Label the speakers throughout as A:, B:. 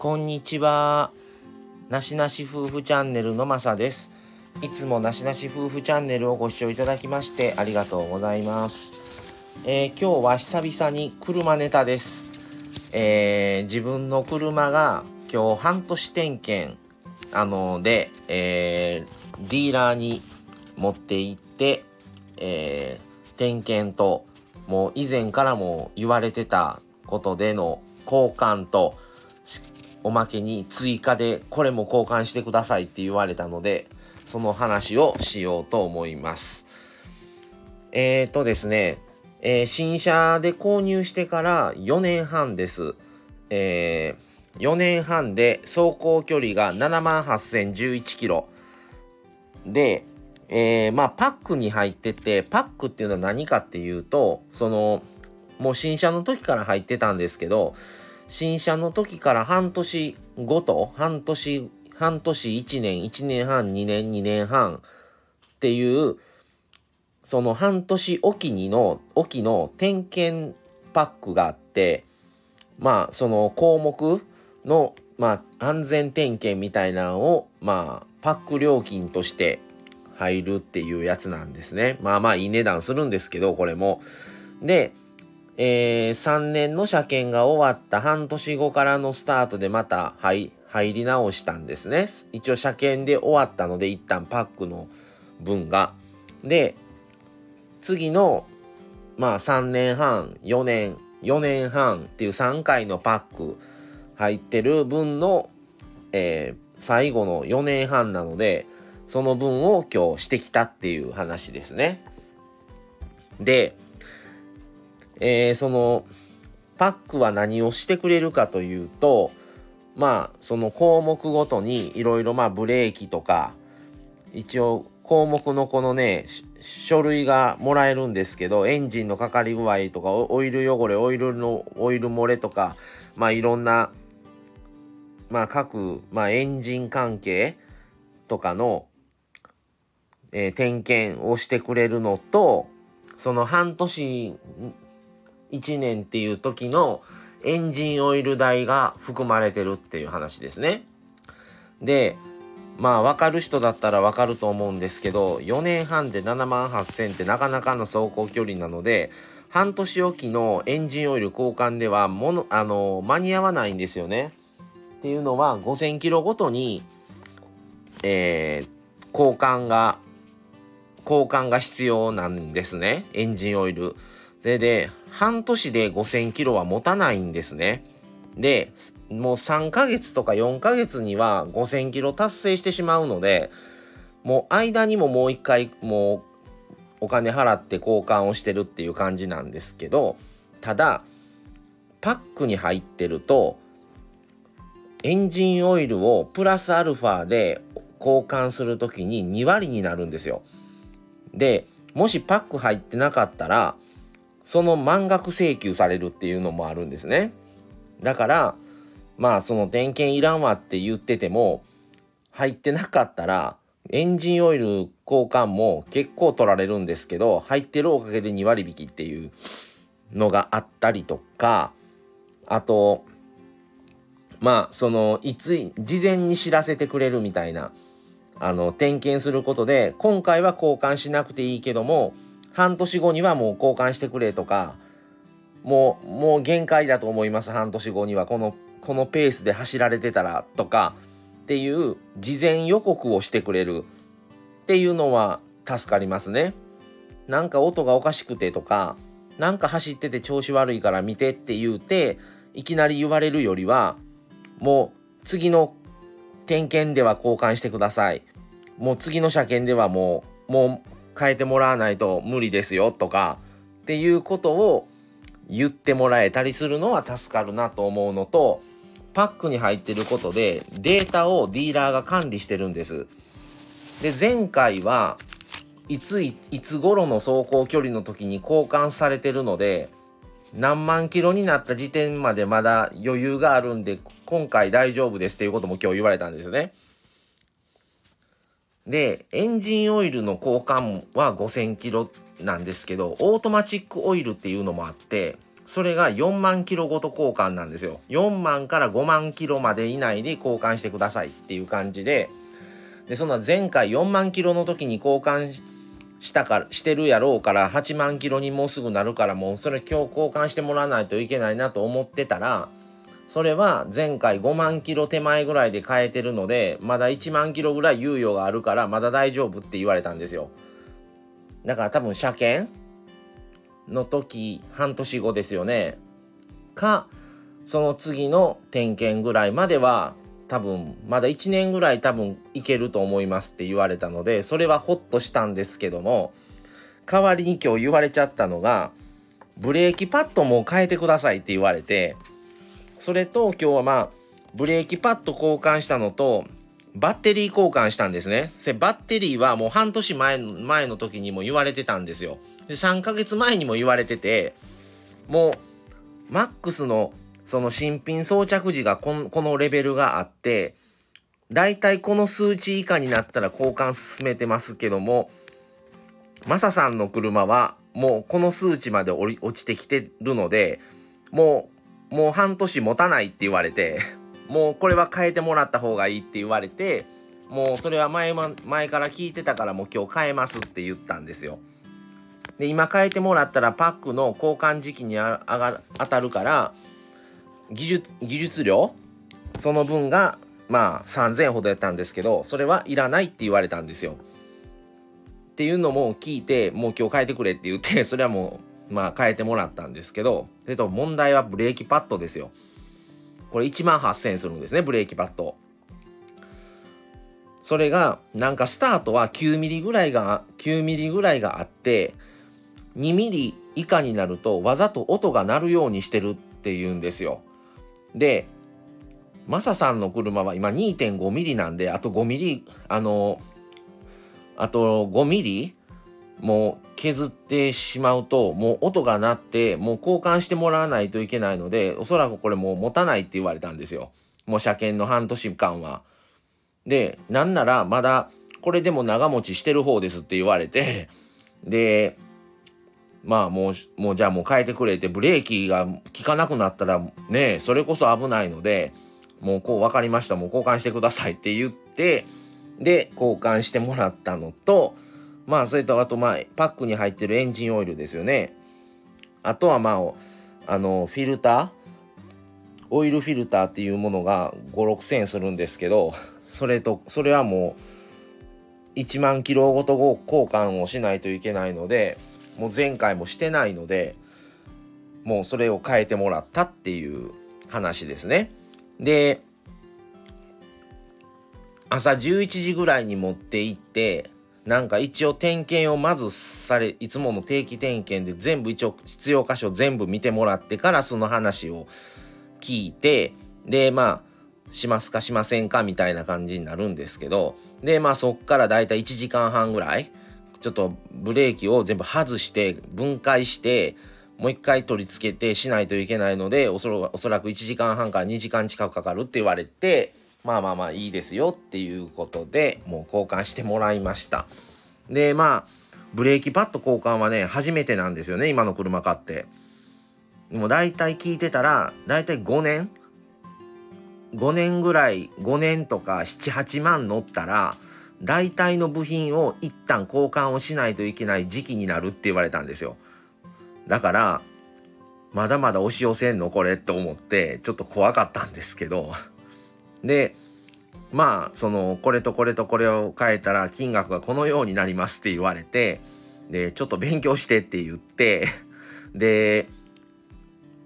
A: こんにちは。なしなし夫婦チャンネルのまさです。いつもなしなし夫婦チャンネルをご視聴いただきましてありがとうございます。えー、今日は久々に車ネタです。えー、自分の車が今日半年点検あので、えー、ディーラーに持って行って、えー、点検ともう以前からも言われてたことでの交換とおまけに追加でこれも交換してくださいって言われたのでその話をしようと思います。えーとですね、えー、新車で購入してから4年半です。えー、4年半で走行距離が78,011キロ。でえー、まあパックに入っててパックっていうのは何かっていうとそのもう新車の時から入ってたんですけど新車の時から半年ごと半年半年1年1年半2年2年半っていうその半年おきにのおきの点検パックがあってまあその項目のまあ安全点検みたいなのをまあパック料金として入るっていうやつなんですね。まあまあいい値段するんですけど、これも。で、えー、3年の車検が終わった半年後からのスタートでまた入入り直したんですね。一応車検で終わったので一旦パックの分が。で、次のまあ3年半、4年、4年半っていう3回のパック入ってる分の、えー、最後の4年半なので、その分を今日してきたっていう話ですね。で、えー、そのパックは何をしてくれるかというとまあその項目ごとにいろいろまあブレーキとか一応項目のこのね書類がもらえるんですけどエンジンのかかり具合とかオイル汚れオイルのオイル漏れとかまあいろんなまあ各、まあ、エンジン関係とかのえー、点検をしてくれるのとその半年1年っていう時のエンジンオイル代が含まれてるっていう話ですね。でまあ分かる人だったら分かると思うんですけど4年半で7万8000ってなかなかの走行距離なので半年おきのエンジンオイル交換ではものあの間に合わないんですよね。っていうのは5000キロごとに、えー、交換が交換が必要なんですね。エンジンオイル。で、で、半年で5000キロは持たないんですね。で、もう3ヶ月とか4ヶ月には5000キロ達成してしまうので、もう間にももう一回もうお金払って交換をしてるっていう感じなんですけど、ただ、パックに入ってると、エンジンオイルをプラスアルファで交換する時に2割になるんですよ。でもしパック入ってなかったらその満額請求されるっていうのもあるんですね。だからまあその点検いらんわって言ってても入ってなかったらエンジンオイル交換も結構取られるんですけど入ってるおかげで2割引きっていうのがあったりとかあとまあそのいつ事前に知らせてくれるみたいなあの点検することで今回は交換しなくていいけども半年後にはもう交換してくれとかもうもう限界だと思います半年後にはこのこのペースで走られてたらとかっていう事前予告をしてくれるっていうのは助かりますね。なんか音がおかしくてとかなんか走ってて調子悪いから見てって言うていきなり言われるよりはもう次の点検では交換してください。もう次の車検ではもう、もう変えてもらわないと無理ですよとかっていうことを言ってもらえたりするのは助かるなと思うのと、パックに入ってることでデータをディーラーが管理してるんです。で、前回はいついつ頃の走行距離の時に交換されてるので、何万キロになった時点までまだ余裕があるんで今回大丈夫ですっていうことも今日言われたんですね。でエンジンオイルの交換は5000キロなんですけどオートマチックオイルっていうのもあってそれが4万キロごと交換なんですよ。4万から5万キロまで以内で交換してくださいっていう感じででそんな前回4万キロの時に交換したかしてるやろうから8万キロにもうすぐなるからもうそれ今日交換してもらわないといけないなと思ってたらそれは前回5万キロ手前ぐらいで変えてるのでまだ1万キロぐらい猶予があるからまだ大丈夫って言われたんですよ。だから多分車検の時半年後ですよね。かその次の点検ぐらいまでは多分まだ1年ぐらい多分いけると思いますって言われたのでそれはホッとしたんですけども代わりに今日言われちゃったのがブレーキパッドも変えてくださいって言われてそれと今日はまあブレーキパッド交換したのとバッテリー交換したんですね。バッテリーはもう半年前前の時にも言われてたんですよ。で3ヶ月前にも言われててもうマックスのその新品装着時がこのレベルがあってだいたいこの数値以下になったら交換進めてますけどもマサさんの車はもうこの数値まで落ちてきてるのでもうもう半年持たないって言われて、もうこれは変えてもらった方がいいって言われて、もうそれは前前から聞いてたからもう今日変えますって言ったんですよ。で、今変えてもらったらパックの交換時期にあが当たるから、技術、技術料その分がまあ3000円ほどやったんですけど、それはいらないって言われたんですよ。っていうのも聞いて、もう今日変えてくれって言って、それはもうまあ変えてもらったんですけど、えっと、問題はブレーキパッドですよ。これ1万8000円するんですね、ブレーキパッド。それが、なんかスタートは9ミリぐらいが、9ミリぐらいがあって、2ミリ以下になるとわざと音が鳴るようにしてるっていうんですよ。で、マサさんの車は今2.5ミリなんで、あと5ミリ、あの、あと5ミリもう削ってしまうともう音が鳴ってもう交換してもらわないといけないのでおそらくこれもう持たないって言われたんですよもう車検の半年間は。でなんならまだこれでも長持ちしてる方ですって言われてでまあもうもうじゃあもう変えてくれてブレーキが効かなくなったらねそれこそ危ないのでもうこう分かりましたもう交換してくださいって言ってで交換してもらったのとまあ、それと、あと、まあ、パックに入ってるエンジンオイルですよね。あとは、まあ、あの、フィルター？オイルフィルターっていうものが5、6千円するんですけど、それと、それはもう、1万キロごと交換をしないといけないので、もう前回もしてないので、もうそれを変えてもらったっていう話ですね。で、朝11時ぐらいに持って行って、なんか一応点検をまずされいつもの定期点検で全部一応必要箇所全部見てもらってからその話を聞いてでまあしますかしませんかみたいな感じになるんですけどでまあそっからだいたい1時間半ぐらいちょっとブレーキを全部外して分解してもう一回取り付けてしないといけないのでおそらく1時間半から2時間近くかかるって言われてまあまあまあいいですよっていうことでもう交換してもらいました。でまあブレーキパッド交換はね初めてなんですよね今の車買って。もう大体聞いてたら大体5年5年ぐらい5年とか78万乗ったら大体の部品を一旦交換をしないといけない時期になるって言われたんですよ。だからまだまだ押し寄せんのこれって思ってちょっと怖かったんですけど。でまあそのこれとこれとこれを変えたら金額がこのようになりますって言われてでちょっと勉強してって言ってで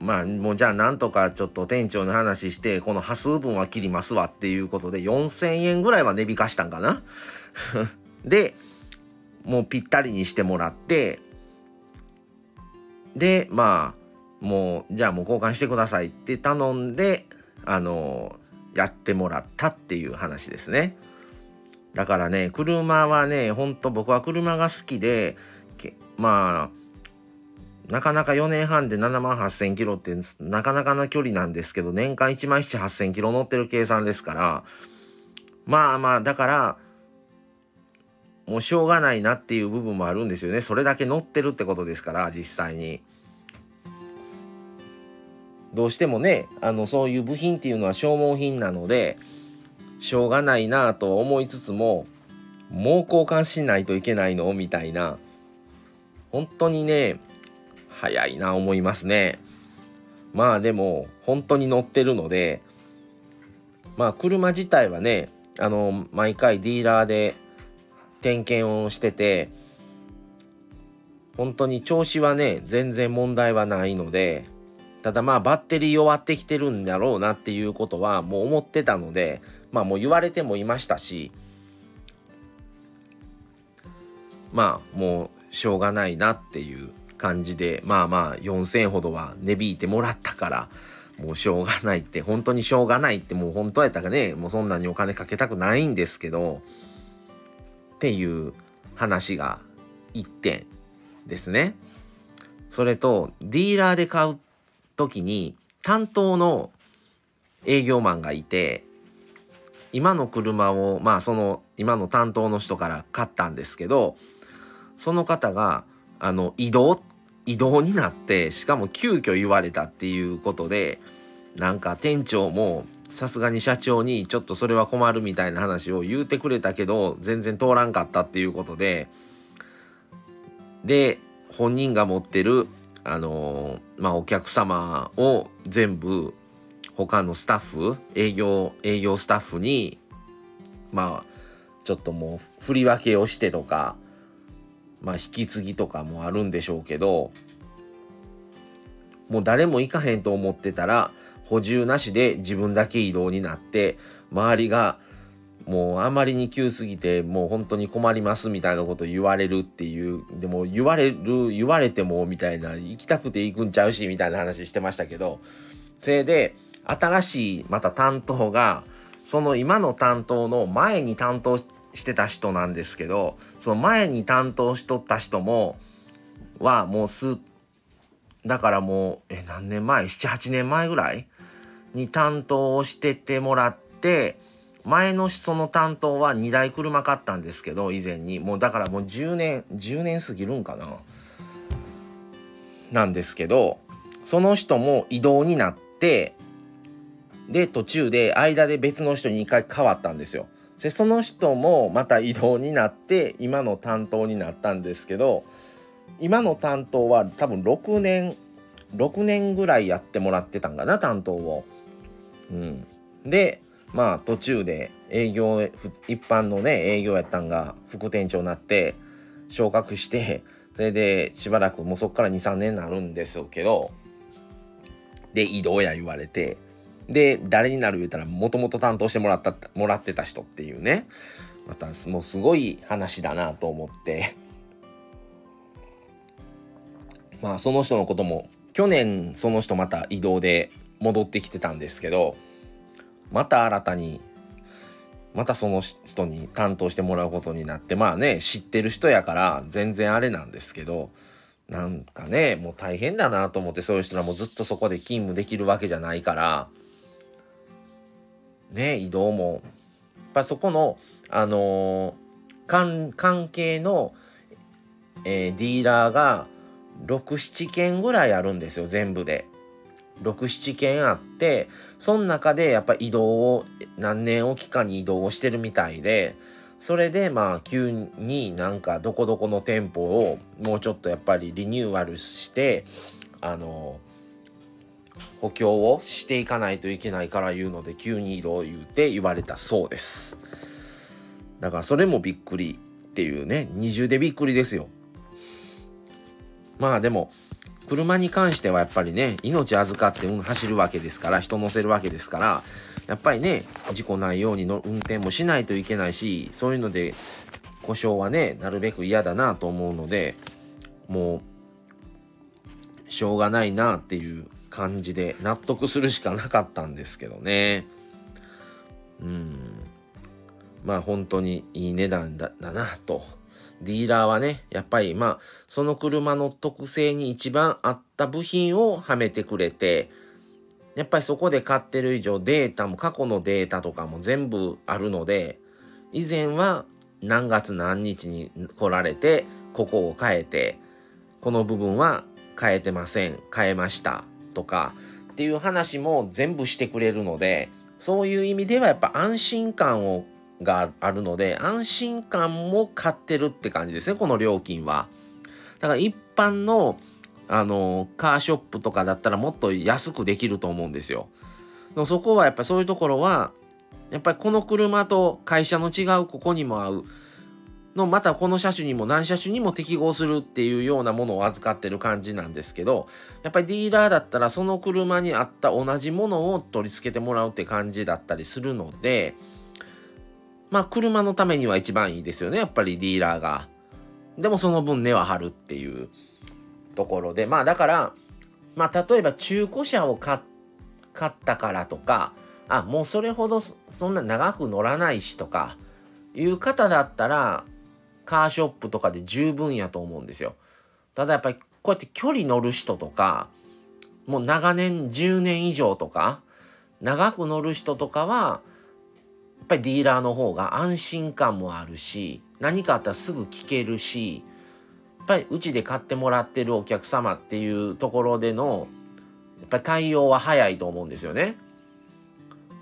A: まあもうじゃあなんとかちょっと店長の話してこの端数分は切りますわっていうことで4,000円ぐらいは値引かしたんかな？でもうぴったりにしてもらってでまあもうじゃあもう交換してくださいって頼んであのやってもらったっていう話ですね。だからね車はねほんと僕は車が好きでまあなかなか4年半で7万8,000キロってなかなかな距離なんですけど年間1万7 8,000キロ乗ってる計算ですからまあまあだからもうしょうがないなっていう部分もあるんですよねそれだけ乗ってるってことですから実際に。どうしてもねあのそういう部品っていうのは消耗品なのでしょうがないなと思いつつももう交換しないといけないのみたいな本当にね早いな思いますね。まあでも本当に乗ってるのでまあ車自体はねあの毎回ディーラーで点検をしてて本当に調子はね全然問題はないのでただまあバッテリー弱ってきてるんだろうなっていうことはもう思ってたのでまあもう言われてもいましたしまあもうしょうがないなっていう感じでまあまあ4,000ほどは値引いてもらったからもうしょうがないって本当にしょうがないってもう本当やったらねもうそんなにお金かけたくないんですけどっていう話が1点ですね。それとディーラーで買う時に担当の営業マンがいて今の車をまあその今の担当の人から買ったんですけどその方があの移動移動になってしかも急遽言われたっていうことでなんか店長もさすがに社長にちょっとそれは困るみたいな話を言うてくれたけど全然通らんかったっていうことでで本人が持ってるあの、まあお客様を全部他のスタッフ営業営業スタッフにまあちょっともう振り分けをしてとかまあ引き継ぎとかもあるんでしょうけどもう誰も行かへんと思ってたら補充なしで自分だけ移動になって周りがもうあまりに急すぎてもう本当に困りますみたいなこと言われるっていうでも言われる言われてもみたいな行きたくて行くんちゃうしみたいな話してましたけどそれで新しいまた担当がその今の担当の前に担当してた人なんですけどその前に担当しとった人もはもうすだからもうえ何年前？78年前ぐらい？に担当をしててもらって前のその担当は2台車買ったんですけど以前にもうだからもう10年10年過ぎるんかななんですけどその人も異動になってで途中で間で別の人に2回変わったんですよ。でその人もまた異動になって今の担当になったんですけど今の担当は多分6年6年ぐらいやってもらってたんかな担当を。うん、でまあ途中で営業一般のね営業やったんが副店長になって昇格してそれでしばらくもうそっから23年になるんですけどで移動や言われてで誰になる言うたらもともと担当してもらったもらってた人っていうねまたもうすごい話だなと思って。まあその人のことも去年その人また移動で戻ってきてたんですけどまた新たにまたその人に担当してもらうことになってまあね知ってる人やから全然あれなんですけどなんかねもう大変だなと思ってそういう人らもずっとそこで勤務できるわけじゃないからね移動もやっぱそこのあのー、関係の、えー、ディーラーが67件ぐらいあるんですよ全部で。67件あってその中でやっぱ移動を何年おきかに移動をしてるみたいでそれでまあ急になんかどこどこの店舗をもうちょっとやっぱりリニューアルしてあの補強をしていかないといけないから言うので急に移動言うて言われたそうです。だからそれもびっくりっていうね二重でびっくりですよ。まあでも車に関してはやっぱりね命預かって走るわけですから人乗せるわけですからやっぱりね事故ないようにの運転もしないといけないしそういうので故障はねなるべく嫌だなと思うのでもうしょうがないなっていう感じで納得するしかなかったんですけどね。うん。まあ本当にいい値段だなと。ディーラーはね、やっぱりまあ、その車の特性に一番合った部品をはめてくれて、やっぱりそこで買ってる以上データも過去のデータとかも全部あるので、以前は何月何日に来られて、ここを変えて、この部分は変えてません、変えましたとか、っていう話も全部してくれるのでそういう意味ではやっぱ安心感をがあるので安心感も買ってるって感じですねこの料金は。だから一般のあのカーショップとかだったらもっと安くできると思うんですよ。でもそこはやっぱそういうところはやっぱりこの車と会社の違うここにも合うのまたこの車種にも何車種にも適合するっていうようなものを預かってる感じなんですけどやっぱりディーラーだったらその車に合った同じものを取り付けてもらうって感じだったりするのでまあ車のためには一番いいですよねやっぱりディーラーが。でもその分値は張るっていうところでまあだからまあ例えば中古車を買ったからとかあもうそれほどそんな長く乗らないしとかいう方だったらカーショップとかで十分やと思うんですよ。ただやっぱりこうやって距離乗る人とかもう長年10年以上とか長く乗る人とかはっぱりディーラーの方が安心感もあるし何かあったらすぐ聞けるしやっぱりうちで買ってもらってるお客様っていうところでのやっぱり対応は早いと思うんですよね。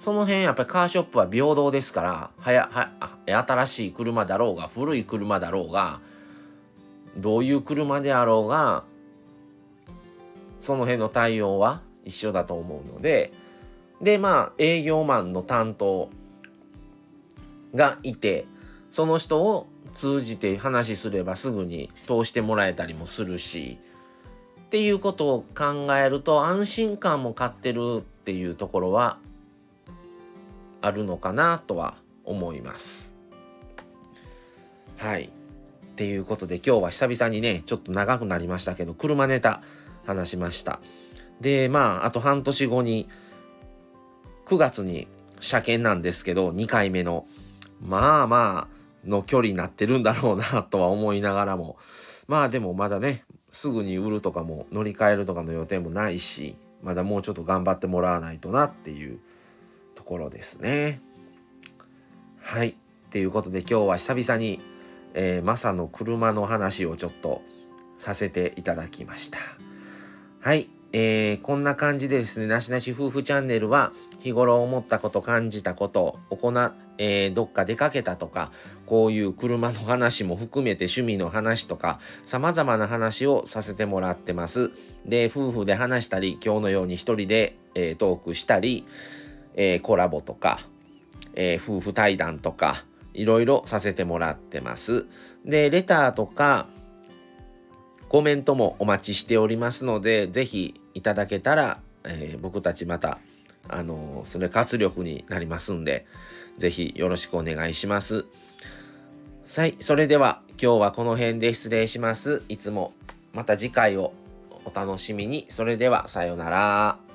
A: その辺やっぱりカーショップは平等ですからはやは新しい車だろうが古い車だろうがどういう車であろうがその辺の対応は一緒だと思うのででまあ営業マンの担当がいてその人を通じて話すればすぐに通してもらえたりもするしっていうことを考えると安心感も買ってるっていうところはあるのかなとは思います。はい。っていうことで今日は久々にねちょっと長くなりましたけど車ネタ話しました。でまああと半年後に9月に車検なんですけど2回目のまあまあの距離になってるんだろうなとは思いながらもまあでもまだねすぐに売るとかも乗り換えるとかの予定もないしまだもうちょっと頑張ってもらわないとなっていうところですね。はい。っていうことで今日は久々に、えー、マサの車の話をちょっとさせていただきました。はい。えー、こんな感じでですね、なしなし夫婦チャンネルは日頃思ったこと、感じたこと、行えー、どっか出かけたとか、こういう車の話も含めて趣味の話とか、様々な話をさせてもらってます。で、夫婦で話したり、今日のように一人で、えー、トークしたり、えー、コラボとか、え、夫婦対談とか、いろいろさせてもらってます。で、レターとか、コメントもお待ちしておりますので、ぜひいただけたら、え、僕たちまた、あの、それ活力になりますんで、ぜひよろしくお願いします。はい、それでは今日はこの辺で失礼します。いつもまた次回をお楽しみに。それではさようなら。